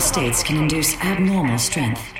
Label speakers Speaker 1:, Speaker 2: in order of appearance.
Speaker 1: states can induce abnormal strength.